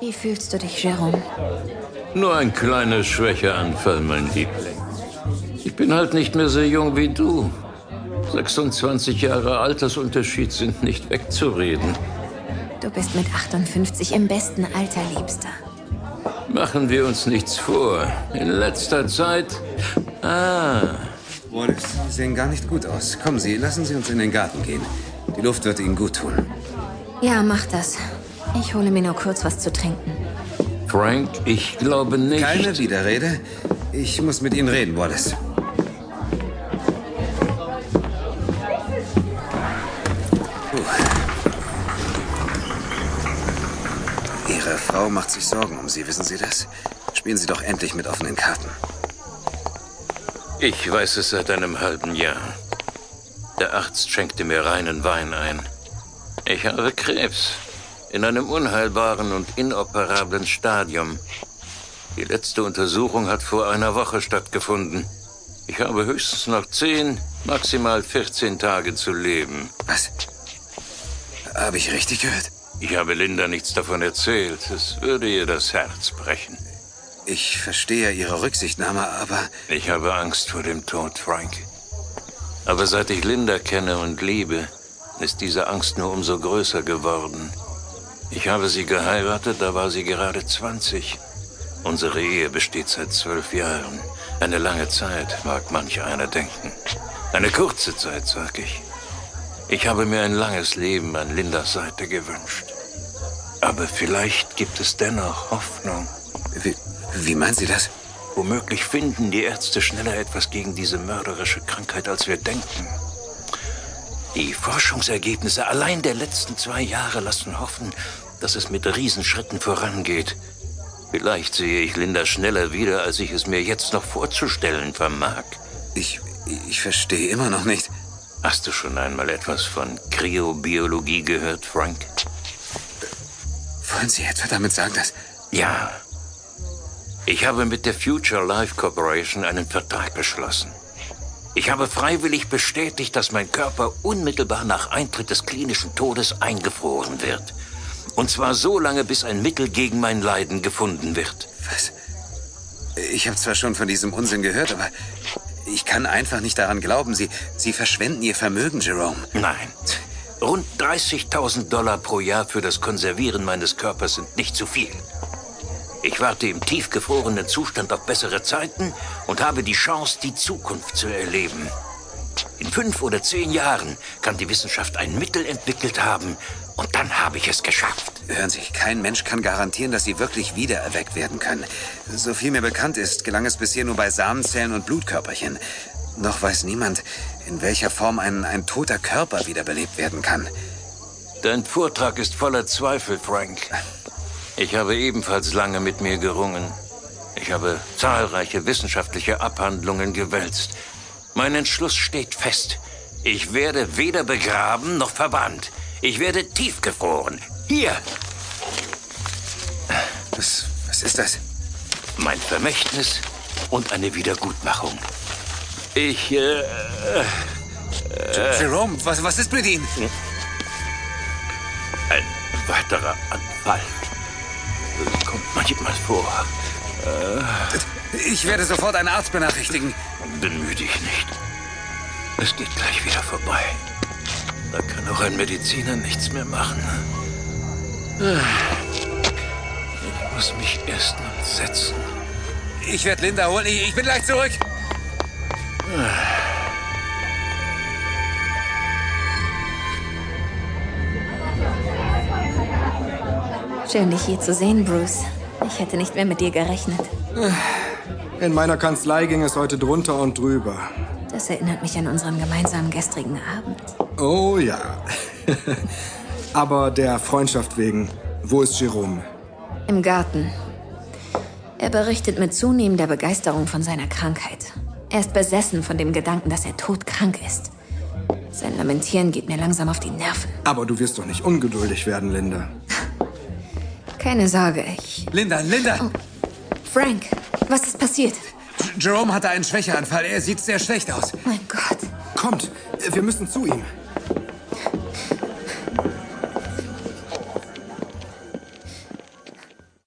Wie fühlst du dich, Jerome? Nur ein kleiner Schwächeanfall, mein Liebling. Ich bin halt nicht mehr so jung wie du. 26 Jahre Altersunterschied sind nicht wegzureden. Du bist mit 58 im besten Alter, Liebster. Machen wir uns nichts vor. In letzter Zeit... Ah. Wallace, Sie sehen gar nicht gut aus. Kommen Sie, lassen Sie uns in den Garten gehen. Die Luft wird Ihnen gut tun. Ja, mach das. Ich hole mir nur kurz was zu trinken. Frank, ich glaube nicht... Keine Widerrede. Ich muss mit Ihnen reden, Wallace. Ihre Frau macht sich Sorgen um Sie, wissen Sie das? Spielen Sie doch endlich mit offenen Karten. Ich weiß es seit einem halben Jahr. Der Arzt schenkte mir reinen Wein ein. Ich habe Krebs. In einem unheilbaren und inoperablen Stadium. Die letzte Untersuchung hat vor einer Woche stattgefunden. Ich habe höchstens noch 10, maximal 14 Tage zu leben. Was? Habe ich richtig gehört? Ich habe Linda nichts davon erzählt. Es würde ihr das Herz brechen. Ich verstehe Ihre Rücksichtnahme, aber... Ich habe Angst vor dem Tod, Frank. Aber seit ich Linda kenne und liebe, ist diese Angst nur umso größer geworden. Ich habe sie geheiratet, da war sie gerade 20. Unsere Ehe besteht seit zwölf Jahren. Eine lange Zeit, mag manch einer denken. Eine kurze Zeit, sag ich. Ich habe mir ein langes Leben an Lindas Seite gewünscht. Aber vielleicht gibt es dennoch Hoffnung. Wie, wie meinen Sie das? Womöglich finden die Ärzte schneller etwas gegen diese mörderische Krankheit, als wir denken. Die Forschungsergebnisse allein der letzten zwei Jahre lassen hoffen, dass es mit Riesenschritten vorangeht. Vielleicht sehe ich Linda schneller wieder, als ich es mir jetzt noch vorzustellen vermag. Ich, ich verstehe immer noch nicht. Hast du schon einmal etwas von Kryobiologie gehört, Frank? Wollen Sie etwa damit sagen, dass... Ja. Ich habe mit der Future Life Corporation einen Vertrag geschlossen. Ich habe freiwillig bestätigt, dass mein Körper unmittelbar nach Eintritt des klinischen Todes eingefroren wird. Und zwar so lange, bis ein Mittel gegen mein Leiden gefunden wird. Was? Ich habe zwar schon von diesem Unsinn gehört, aber ich kann einfach nicht daran glauben. Sie, Sie verschwenden Ihr Vermögen, Jerome. Nein. Rund 30.000 Dollar pro Jahr für das Konservieren meines Körpers sind nicht zu viel. Ich warte im tiefgefrorenen Zustand auf bessere Zeiten und habe die Chance, die Zukunft zu erleben. In fünf oder zehn Jahren kann die Wissenschaft ein Mittel entwickelt haben und dann habe ich es geschafft. Hören Sie, kein Mensch kann garantieren, dass Sie wirklich wiedererweckt werden können. So viel mir bekannt ist, gelang es bisher nur bei Samenzellen und Blutkörperchen. Noch weiß niemand, in welcher Form ein, ein toter Körper wiederbelebt werden kann. Dein Vortrag ist voller Zweifel, Frank. Ich habe ebenfalls lange mit mir gerungen. Ich habe zahlreiche wissenschaftliche Abhandlungen gewälzt. Mein Entschluss steht fest. Ich werde weder begraben noch verbannt. Ich werde tiefgefroren. Hier. Was, was ist das? Mein Vermächtnis und eine Wiedergutmachung. Ich, äh, äh Jerome, was, was ist mit Ihnen? Ein weiterer Anfall. Kommt manchmal vor. Äh, ich werde sofort einen Arzt benachrichtigen. Bemühe dich nicht. Es geht gleich wieder vorbei. Da kann auch ein Mediziner nichts mehr machen. Ich muss mich erst mal setzen. Ich werde Linda holen. Ich bin gleich zurück. Schön, dich hier zu sehen, Bruce. Ich hätte nicht mehr mit dir gerechnet. In meiner Kanzlei ging es heute drunter und drüber. Das erinnert mich an unseren gemeinsamen gestrigen Abend. Oh ja. Aber der Freundschaft wegen, wo ist Jerome? Im Garten. Er berichtet mit zunehmender Begeisterung von seiner Krankheit. Er ist besessen von dem Gedanken, dass er todkrank ist. Sein Lamentieren geht mir langsam auf die Nerven. Aber du wirst doch nicht ungeduldig werden, Linda. Keine Sorge, ich. Linda, Linda! Oh. Frank, was ist passiert? Jerome hatte einen Schwächeanfall. Er sieht sehr schlecht aus. Mein Gott. Kommt, wir müssen zu ihm.